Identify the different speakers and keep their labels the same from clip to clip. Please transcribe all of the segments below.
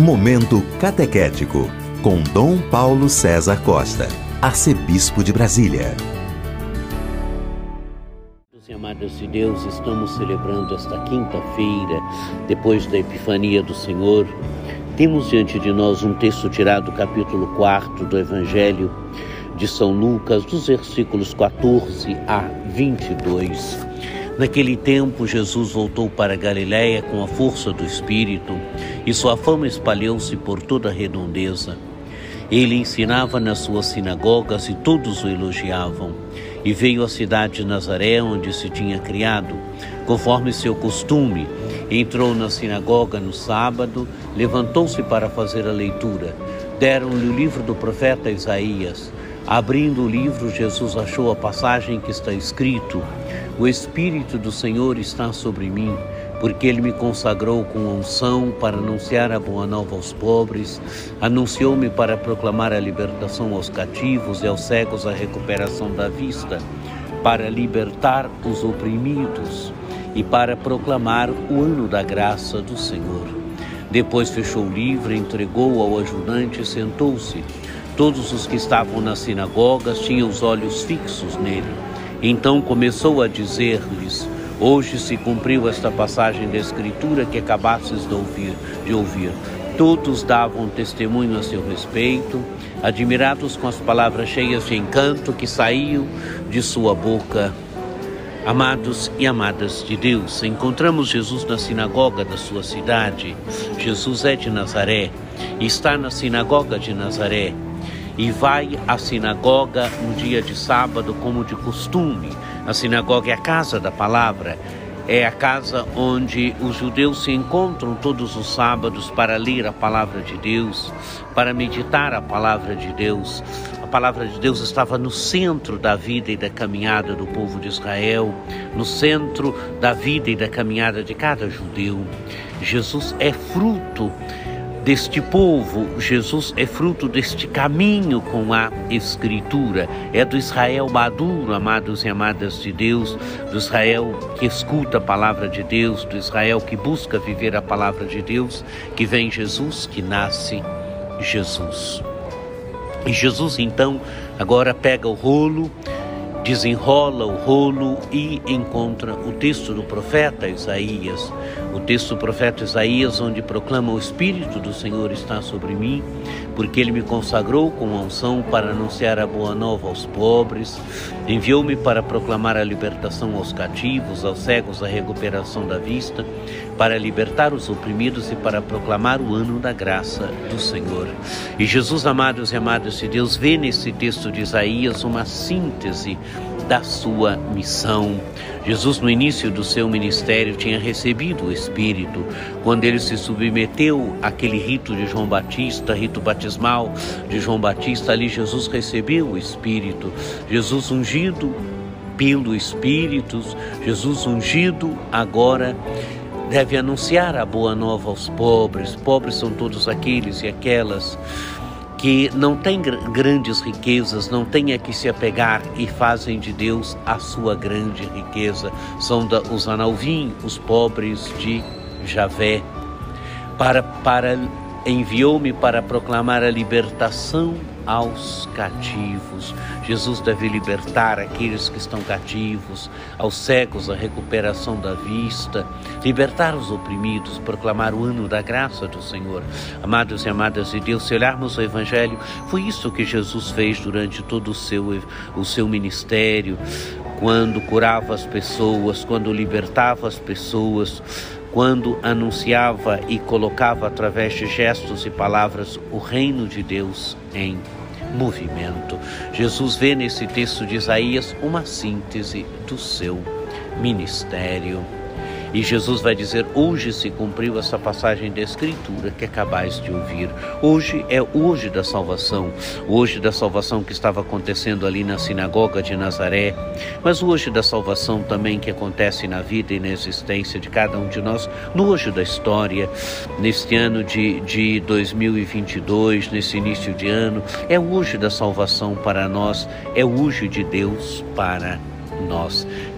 Speaker 1: Momento Catequético, com Dom Paulo César Costa, Arcebispo de Brasília.
Speaker 2: Amados de Deus, estamos celebrando esta quinta-feira, depois da Epifania do Senhor. Temos diante de nós um texto tirado do capítulo 4 do Evangelho de São Lucas, dos versículos 14 a 22. Naquele tempo, Jesus voltou para Galiléia com a força do Espírito e sua fama espalhou-se por toda a redondeza. Ele ensinava nas suas sinagogas e todos o elogiavam. E veio à cidade de Nazaré, onde se tinha criado, conforme seu costume. Entrou na sinagoga no sábado, levantou-se para fazer a leitura. Deram-lhe o livro do profeta Isaías. Abrindo o livro, Jesus achou a passagem que está escrito: o Espírito do Senhor está sobre mim, porque ele me consagrou com unção para anunciar a boa nova aos pobres, anunciou-me para proclamar a libertação aos cativos e aos cegos a recuperação da vista, para libertar os oprimidos e para proclamar o ano da graça do Senhor. Depois fechou o livro, entregou ao ajudante e sentou-se. Todos os que estavam nas sinagogas tinham os olhos fixos nele. Então começou a dizer-lhes: Hoje se cumpriu esta passagem da Escritura que acabastes de ouvir. De ouvir. Todos davam testemunho a seu respeito, admirados com as palavras cheias de encanto que saíam de sua boca. Amados e amadas de Deus, encontramos Jesus na sinagoga da sua cidade. Jesus é de Nazaré está na sinagoga de Nazaré e vai à sinagoga no dia de sábado, como de costume. A sinagoga é a casa da palavra, é a casa onde os judeus se encontram todos os sábados para ler a palavra de Deus, para meditar a palavra de Deus. A palavra de Deus estava no centro da vida e da caminhada do povo de Israel, no centro da vida e da caminhada de cada judeu. Jesus é fruto deste povo. Jesus é fruto deste caminho com a Escritura. É do Israel maduro, amados e amadas de Deus, do Israel que escuta a palavra de Deus, do Israel que busca viver a palavra de Deus, que vem Jesus, que nasce Jesus. E Jesus então agora pega o rolo desenrola o rolo e encontra o texto do profeta Isaías, o texto do profeta Isaías, onde proclama: O Espírito do Senhor está sobre mim, porque ele me consagrou com unção para anunciar a boa nova aos pobres, enviou-me para proclamar a libertação aos cativos, aos cegos a recuperação da vista, para libertar os oprimidos e para proclamar o ano da graça do Senhor. E Jesus, amados e amadas de Deus, vê nesse texto de Isaías uma síntese da sua missão. Jesus, no início do seu ministério, tinha recebido o Espírito. Quando ele se submeteu àquele rito de João Batista, rito batismal de João Batista, ali Jesus recebeu o Espírito. Jesus ungido pelo Espírito, Jesus ungido agora deve anunciar a boa nova aos pobres. Pobres são todos aqueles e aquelas que não têm grandes riquezas, não têm a que se apegar e fazem de Deus a sua grande riqueza. São da, os analvim, os pobres de Javé. Para, para enviou-me para proclamar a libertação aos cativos. Jesus deve libertar aqueles que estão cativos, aos cegos a recuperação da vista, libertar os oprimidos, proclamar o ano da graça do Senhor. Amados e amadas de Deus, se olharmos o Evangelho, foi isso que Jesus fez durante todo o seu, o seu ministério, quando curava as pessoas, quando libertava as pessoas, quando anunciava e colocava através de gestos e palavras o reino de Deus em movimento. Jesus vê nesse texto de Isaías uma síntese do seu ministério. E Jesus vai dizer: hoje se cumpriu essa passagem da Escritura que acabais de ouvir. Hoje é hoje da salvação, hoje da salvação que estava acontecendo ali na sinagoga de Nazaré, mas hoje da salvação também que acontece na vida e na existência de cada um de nós, no hoje da história, neste ano de, de 2022, nesse início de ano. É hoje da salvação para nós, é hoje de Deus para nós.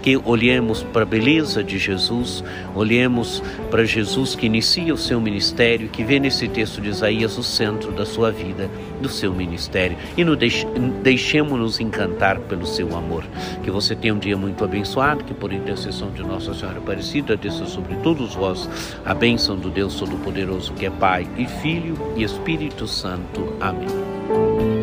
Speaker 2: Que olhemos para a beleza de Jesus, olhemos para Jesus que inicia o seu ministério, que vê nesse texto de Isaías o centro da sua vida, do seu ministério. E nos deixe, deixemos-nos encantar pelo seu amor. Que você tenha um dia muito abençoado, que por intercessão de Nossa Senhora Aparecida, desça sobre todos vós a bênção do Deus Todo-Poderoso, que é Pai e Filho e Espírito Santo. Amém.